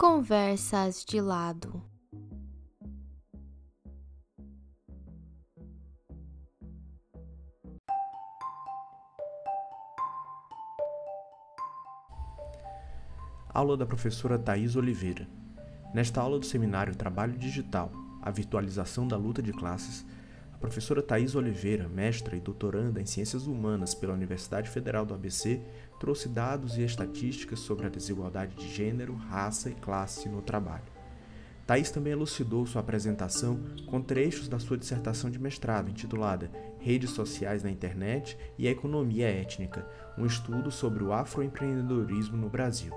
Conversas de lado. Aula da professora Thais Oliveira. Nesta aula do seminário Trabalho Digital, a virtualização da luta de classes, professora Thais Oliveira, mestra e doutoranda em Ciências Humanas pela Universidade Federal do ABC, trouxe dados e estatísticas sobre a desigualdade de gênero, raça e classe no trabalho. Thais também elucidou sua apresentação com trechos da sua dissertação de mestrado, intitulada Redes Sociais na Internet e a Economia Étnica, um estudo sobre o afroempreendedorismo no Brasil.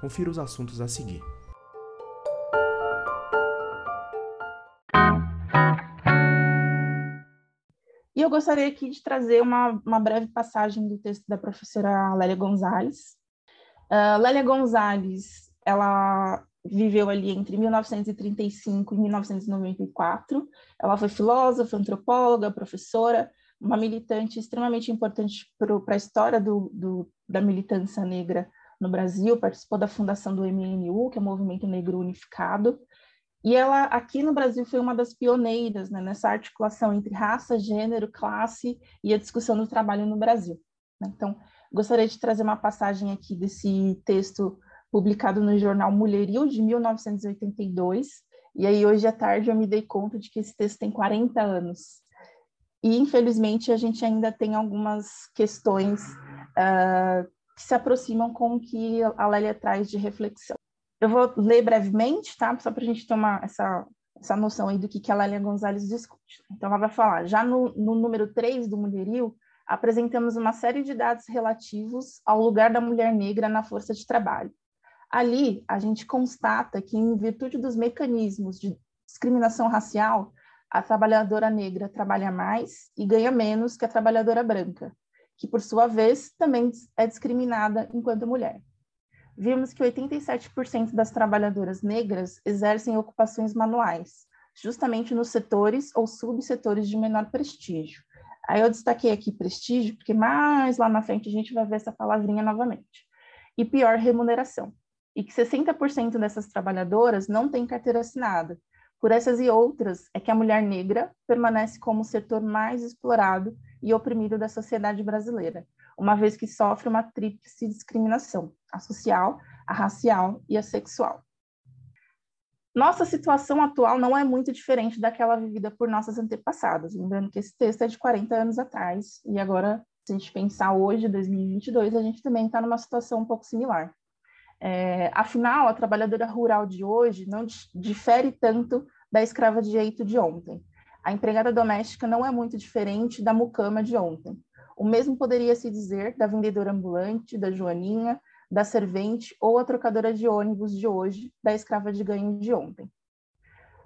Confira os assuntos a seguir. Eu gostaria aqui de trazer uma, uma breve passagem do texto da professora Lélia Gonzalez. Uh, Lélia Gonzalez, ela viveu ali entre 1935 e 1994. Ela foi filósofa, antropóloga, professora, uma militante extremamente importante para a história do, do, da militância negra no Brasil, participou da fundação do MNU, que é o Movimento Negro Unificado, e ela aqui no Brasil foi uma das pioneiras né, nessa articulação entre raça, gênero, classe e a discussão do trabalho no Brasil. Né? Então, gostaria de trazer uma passagem aqui desse texto publicado no jornal Mulheril de 1982, e aí hoje à tarde eu me dei conta de que esse texto tem 40 anos. E infelizmente a gente ainda tem algumas questões uh, que se aproximam com o que a Lélia traz de reflexão. Eu vou ler brevemente, tá? Só para a gente tomar essa, essa noção aí do que, que a Lélia Gonzalez discute. Então, ela vai falar, já no, no número 3 do Mulheril, apresentamos uma série de dados relativos ao lugar da mulher negra na força de trabalho. Ali, a gente constata que, em virtude dos mecanismos de discriminação racial, a trabalhadora negra trabalha mais e ganha menos que a trabalhadora branca, que, por sua vez, também é discriminada enquanto mulher. Vimos que 87% das trabalhadoras negras exercem ocupações manuais, justamente nos setores ou subsetores de menor prestígio. Aí eu destaquei aqui prestígio, porque mais lá na frente a gente vai ver essa palavrinha novamente. E pior remuneração. E que 60% dessas trabalhadoras não têm carteira assinada. Por essas e outras, é que a mulher negra permanece como o setor mais explorado e oprimido da sociedade brasileira, uma vez que sofre uma tríplice discriminação, a social, a racial e a sexual. Nossa situação atual não é muito diferente daquela vivida por nossas antepassadas, lembrando que esse texto é de 40 anos atrás, e agora, se a gente pensar hoje, 2022, a gente também está numa situação um pouco similar. É, afinal, a trabalhadora rural de hoje não difere tanto da escrava de jeito de ontem. A empregada doméstica não é muito diferente da mucama de ontem. O mesmo poderia se dizer da vendedora ambulante, da joaninha, da servente ou a trocadora de ônibus de hoje, da escrava de ganho de ontem.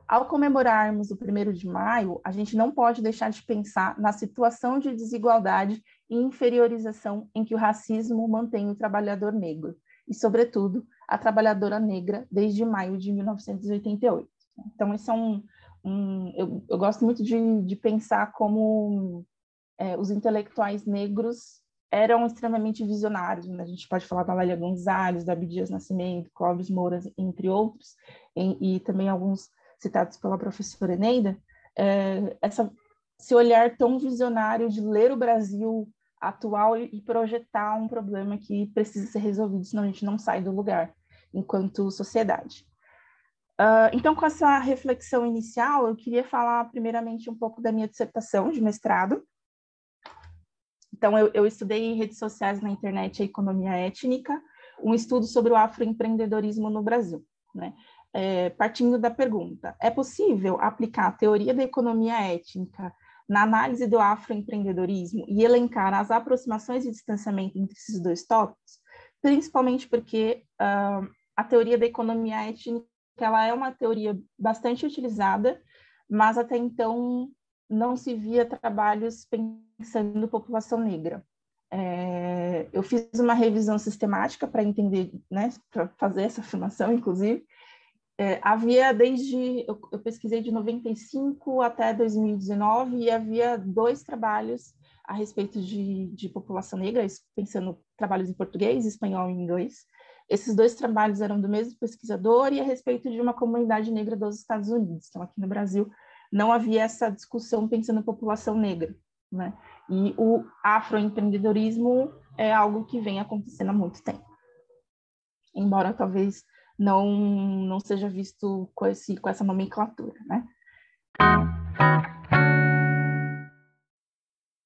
Ao comemorarmos o 1 de maio, a gente não pode deixar de pensar na situação de desigualdade e inferiorização em que o racismo mantém o trabalhador negro, e, sobretudo, a trabalhadora negra desde maio de 1988. Então, esse é um, um, eu, eu, gosto muito de, de pensar como é, os intelectuais negros eram extremamente visionários. Né? A gente pode falar da Lélia Gonzalez, da Abdias Nascimento, Clóvis Moura, entre outros, e, e também alguns citados pela professora Eneida. É, essa, esse olhar tão visionário de ler o Brasil atual e, projetar um problema que precisa ser resolvido, senão a gente não sai do lugar enquanto sociedade. Uh, então, com essa reflexão inicial, eu queria falar primeiramente um pouco da minha dissertação de mestrado. Então, eu, eu estudei redes sociais na internet e economia étnica, um estudo sobre o afroempreendedorismo no Brasil. Né? É, partindo da pergunta, é possível aplicar a teoria da economia étnica na análise do afroempreendedorismo e elencar as aproximações e distanciamento entre esses dois tópicos? Principalmente porque uh, a teoria da economia étnica ela é uma teoria bastante utilizada, mas até então não se via trabalhos pensando população negra. É, eu fiz uma revisão sistemática para entender, né, para fazer essa afirmação, inclusive. É, havia desde, eu, eu, pesquisei de 95 até 2019 e havia dois trabalhos a respeito de, de população negra, pensando trabalhos em português, espanhol e inglês, Esses dois trabalhos eram do mesmo pesquisador e a respeito de uma comunidade negra dos Estados Unidos. Então, aqui no Brasil, não havia essa discussão pensando em população negra. Né? E o afroempreendedorismo é algo que vem acontecendo há muito tempo. Embora talvez não, não seja visto com, esse, com essa nomenclatura. Né?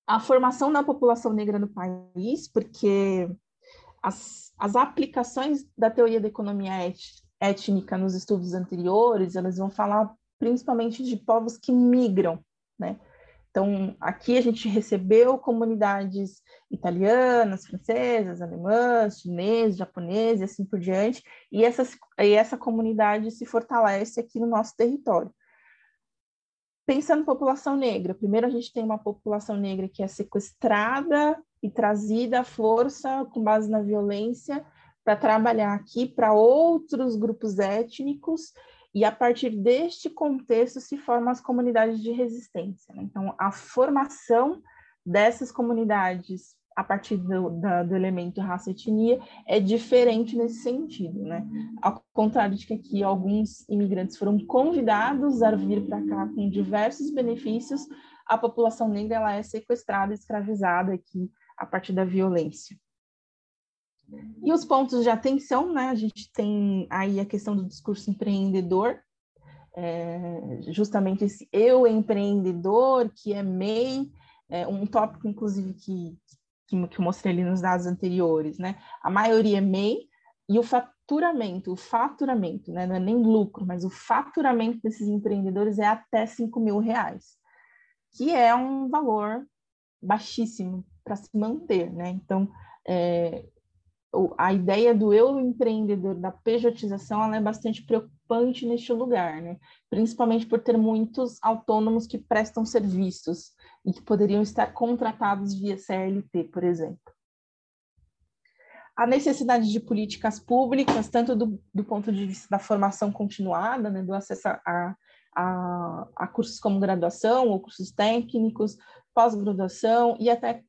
A formação da população negra no país, porque as, as aplicações da teoria da economia étnica nos estudos anteriores, elas vão falar principalmente de povos que migram, né? Então, aqui a gente recebeu comunidades italianas, francesas, alemãs, chinesas, japonesas e assim por diante, e, essas, e essa comunidade se fortalece aqui no nosso território. Pensando em população negra, primeiro a gente tem uma população negra que é sequestrada e trazida à força com base na violência para trabalhar aqui para outros grupos étnicos e a partir deste contexto se formam as comunidades de resistência. Né? Então, a formação dessas comunidades a partir do, da, do elemento raça e etnia é diferente nesse sentido, né? Ao contrário de que aqui alguns imigrantes foram convidados a vir para cá com diversos benefícios, a população negra ela é sequestrada, escravizada aqui a partir da violência. E os pontos de atenção, né? A gente tem aí a questão do discurso empreendedor, é, justamente esse eu empreendedor, que é MEI, é um tópico, inclusive, que, que, que eu mostrei ali nos dados anteriores, né? A maioria é MEI, e o faturamento, o faturamento, né? Não é nem lucro, mas o faturamento desses empreendedores é até 5 mil reais, que é um valor baixíssimo para se manter, né? Então, é, a ideia do eu empreendedor, da pejotização, ela é bastante preocupante neste lugar, né? Principalmente por ter muitos autônomos que prestam serviços e que poderiam estar contratados via CLT, por exemplo. A necessidade de políticas públicas, tanto do, do ponto de vista da formação continuada, né, do acesso a, a, a cursos como graduação ou cursos técnicos, pós-graduação e até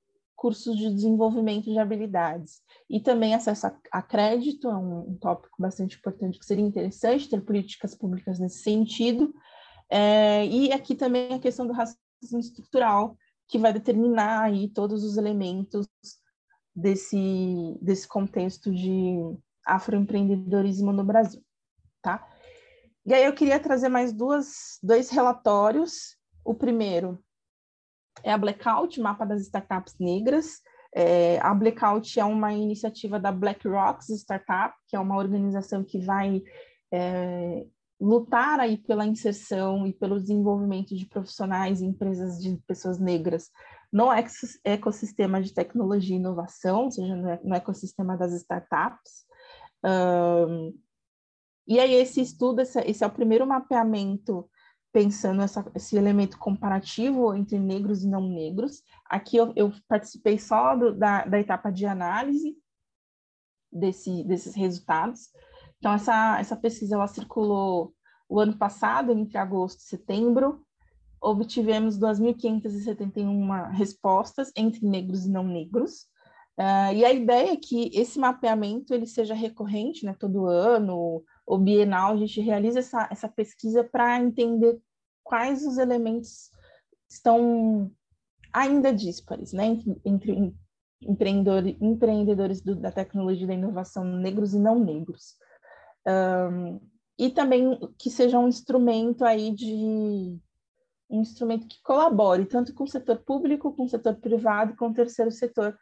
cursos de desenvolvimento de habilidades. E também acesso a, a crédito, é um, um, tópico bastante importante que seria interessante ter políticas públicas nesse sentido. É, e aqui também a questão do racismo estrutural, que vai determinar aí todos os elementos desse, desse contexto de afroempreendedorismo no Brasil, tá? E aí eu queria trazer mais duas, dois relatórios. O primeiro é a Blackout, Mapa das Startups Negras. É, a Blackout é uma iniciativa da BlackRock Startup, que é uma organização que vai é, lutar aí pela inserção e pelo desenvolvimento de profissionais e empresas de pessoas negras no ecossistema de tecnologia e inovação, ou seja, no ecossistema das startups. Um, e aí esse estudo, esse, esse é o primeiro mapeamento pensando essa, esse elemento comparativo entre negros e não negros. Aqui eu, eu participei só do, da, da etapa de análise desse, desses resultados. Então, essa, essa pesquisa ela circulou o ano passado, entre agosto e setembro. Obtivemos 2.571 respostas entre negros e não negros. Uh, e a ideia é que esse mapeamento ele seja recorrente, né, todo ano, ou bienal, a gente realiza essa, essa pesquisa para entender quais os elementos estão ainda díspares, né, entre, entre empreendedores, empreendedores do, da tecnologia e da inovação negros e não negros. Um, e também que seja um instrumento aí de um instrumento que colabore tanto com o setor público, com o setor privado com o terceiro setor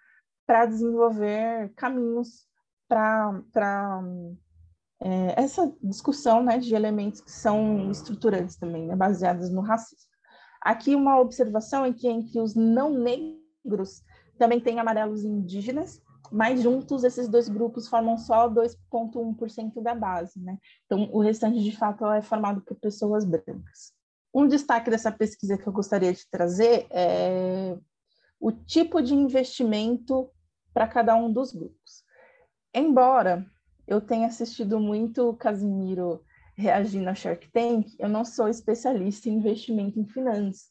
para desenvolver caminhos para é, essa discussão né, de elementos que são estruturantes também, né, baseados no racismo. Aqui uma observação é que entre os não negros também tem amarelos indígenas, mas juntos esses dois grupos formam só 2,1% da base, né? Então o restante de fato é formado por pessoas brancas. Um destaque dessa pesquisa que eu gostaria de trazer é o tipo de investimento para cada um dos grupos. Embora eu tenha assistido muito Casimiro reagindo a Shark Tank, eu não sou especialista em investimento em finanças.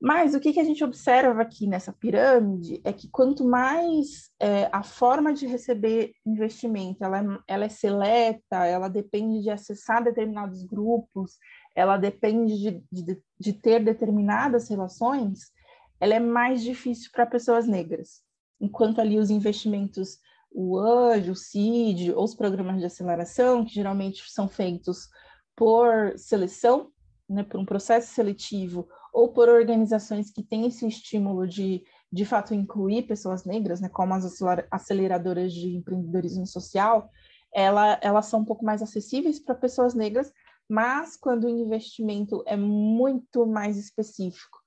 Mas o que, que a gente observa aqui nessa pirâmide é que quanto mais é, a forma de receber investimento ela, é, ela é seleta, ela depende de acessar determinados grupos, ela depende de, de, de ter determinadas relações, ela é mais difícil para pessoas negras. Enquanto ali os investimentos, o ANJO, o CID, ou os programas de aceleração, que geralmente são feitos por seleção, né, por um processo seletivo ou por organizações que têm esse estímulo de, de fato, incluir pessoas negras, né, como as aceleradoras de empreendedorismo social, ela, elas são um pouco mais acessíveis para pessoas negras, mas quando o investimento é muito mais específico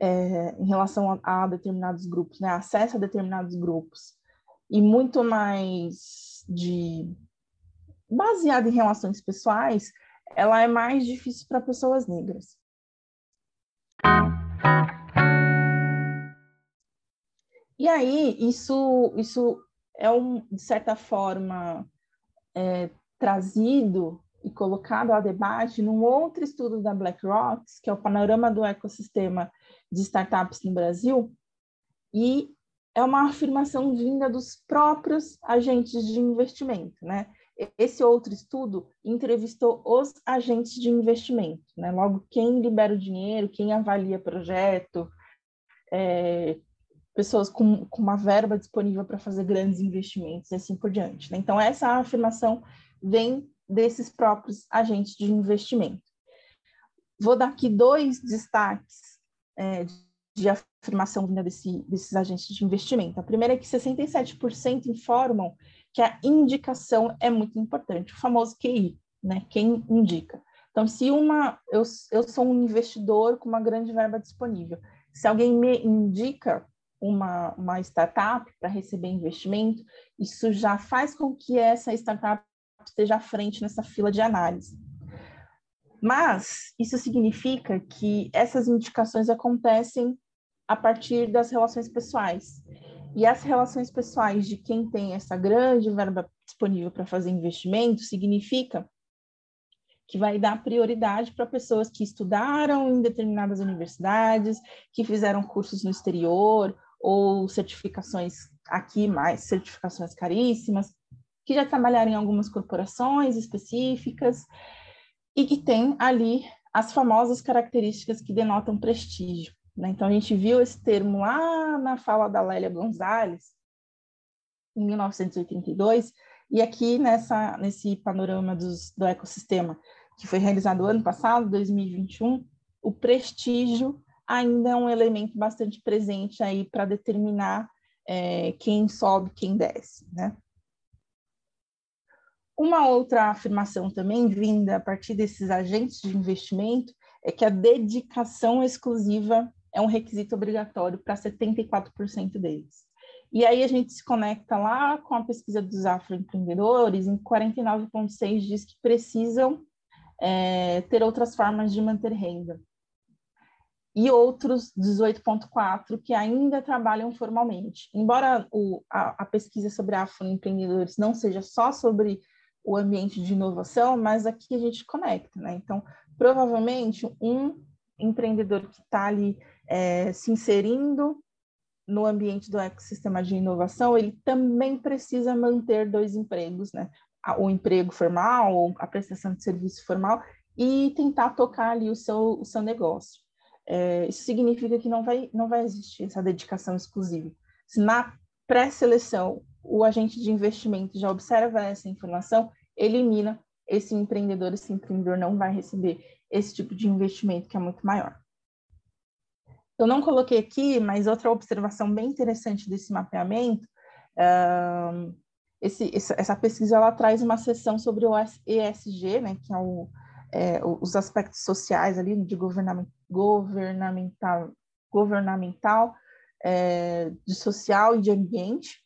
é, em relação a, a, determinados grupos, né, acesso a determinados grupos, e muito mais de baseado em relações pessoais, ela é mais difícil para pessoas negras. E aí, isso, isso é, um, de certa forma, é, trazido e colocado a debate num outro estudo da BlackRock, que é o Panorama do Ecossistema de Startups no Brasil, e é uma afirmação vinda dos próprios agentes de investimento, né? Esse outro estudo entrevistou os agentes de investimento, né? Logo, quem libera o dinheiro, quem avalia projeto, é, pessoas com, com, uma verba disponível para fazer grandes investimentos e assim por diante. Né? Então, essa afirmação vem desses próprios agentes de investimento. Vou dar aqui dois destaques é, de afirmação vinda desse, desses agentes de investimento. A primeira é que 67% informam que a indicação é muito importante, o famoso QI, né? Quem indica. Então, se uma eu, eu sou um investidor com uma grande verba disponível, se alguém me indica uma, uma startup para receber investimento, isso já faz com que essa startup esteja à frente nessa fila de análise. Mas isso significa que essas indicações acontecem a partir das relações pessoais. E as relações pessoais de quem tem essa grande verba disponível para fazer investimento significa que vai dar prioridade para pessoas que estudaram em determinadas universidades, que fizeram cursos no exterior ou certificações aqui, mais certificações caríssimas, que já trabalharam em algumas corporações específicas e que tem ali as famosas características que denotam prestígio. Né? Então, a gente viu esse termo lá na fala da Lélia Gonzalez, em 1982, e aqui nessa, nesse panorama dos, do ecossistema, que foi realizado ano passado, 2021, o prestígio ainda é um elemento bastante presente aí para determinar é, quem sobe, quem desce, né? Uma outra afirmação também vinda a partir desses agentes de investimento é que a dedicação exclusiva é um requisito obrigatório para 74% deles. E aí a gente se conecta lá com a pesquisa dos afroempreendedores, em 49,6 diz que precisam é, ter outras formas de manter renda. E outros 18,4 que ainda trabalham formalmente. Embora o, a, a pesquisa sobre afroempreendedores não seja só sobre o ambiente de inovação, mas aqui a gente conecta, né? Então, provavelmente, um empreendedor que está ali é, se inserindo no ambiente do ecossistema de inovação, ele também precisa manter dois empregos, né? O emprego formal, a prestação de serviço formal, e tentar tocar ali o seu, o seu negócio. É, isso significa que não vai, não vai existir essa dedicação exclusiva. Se na pré-seleção o agente de investimento já observa essa informação, elimina esse empreendedor, esse empreendedor não vai receber esse tipo de investimento que é muito maior. Eu não coloquei aqui, mas outra observação bem interessante desse mapeamento, uh, esse, essa pesquisa ela traz uma seção sobre o ESG, né, que é, o, é os aspectos sociais ali de governamental, governamental é, de social e de ambiente,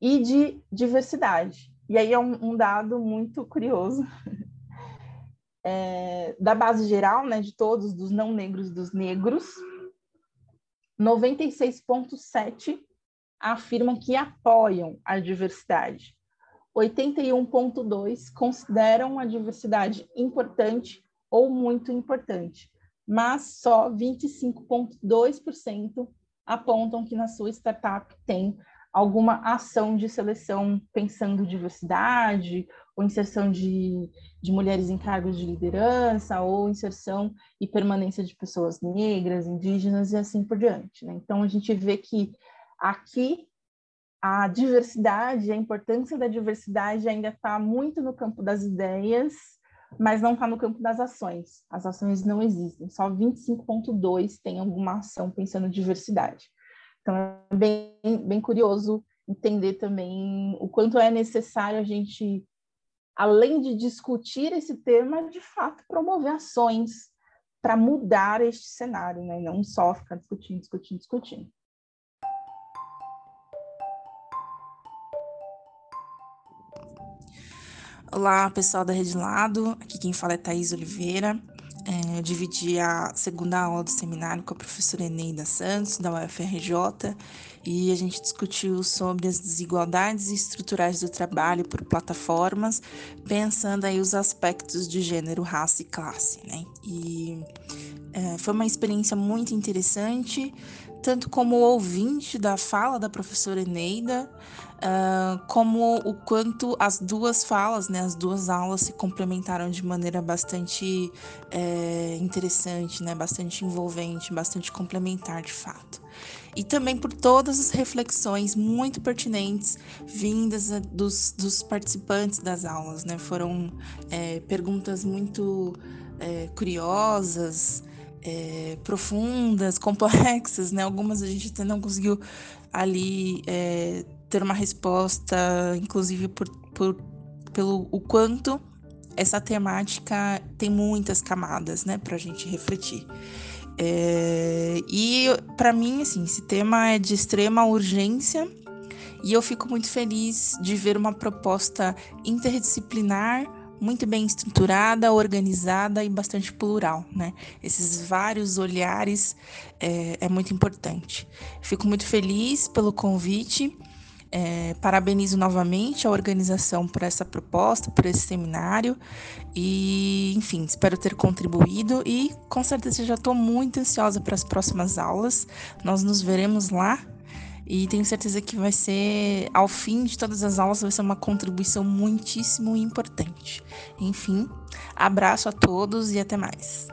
e de diversidade. E aí é um, um dado muito curioso, é, da base geral, né, de todos, dos não negros dos negros, 96,7% afirmam que apoiam a diversidade. 81,2% consideram a diversidade importante ou muito importante. mas só 25,2% apontam que na sua startup tem alguma ação de seleção pensando diversidade, ou inserção de, de mulheres em cargos de liderança, ou inserção e permanência de pessoas negras, indígenas e assim por diante. Né? Então, a gente vê que aqui a diversidade, a importância da diversidade ainda está muito no campo das ideias, mas não está no campo das ações. As ações não existem, só 25,2% tem alguma ação pensando diversidade. Então, é bem, bem curioso entender também o quanto é necessário a gente, além de discutir esse tema, de fato promover ações para mudar este cenário, né? não só ficar discutindo, discutindo, discutindo. Olá, pessoal da Rede Lado. Aqui quem fala é Thaís Oliveira. É, dividi a segunda aula do seminário com a professora Eneida Santos, da UFRJ, e a gente discutiu sobre as desigualdades estruturais do trabalho por plataformas, pensando aí os aspectos de gênero, raça e classe, né? E é, foi uma experiência muito interessante, tanto como ouvinte da fala da professora Eneida, uh, como o quanto as duas falas, né, as duas aulas se complementaram de maneira bastante é, interessante, né, bastante envolvente, bastante complementar de fato. E também por todas as reflexões muito pertinentes vindas dos, dos participantes das aulas, né? Foram é, perguntas muito é, curiosas, é, profundas, complexas, né? Algumas a gente até não conseguiu ali é, ter uma resposta, inclusive por, por, pelo o quanto essa temática tem muitas camadas, né, para a gente refletir. É, e para mim, assim, esse tema é de extrema urgência e eu fico muito feliz de ver uma proposta interdisciplinar muito bem estruturada, organizada e bastante plural, né? Esses vários olhares é, é muito importante. Fico muito feliz pelo convite. É, parabenizo novamente a organização por essa proposta, por esse seminário e, enfim, espero ter contribuído e com certeza já estou muito ansiosa para as próximas aulas. Nós nos veremos lá e tenho certeza que vai ser, ao fim de todas as aulas, vai ser uma contribuição muitíssimo importante. Enfim, abraço a todos e até mais.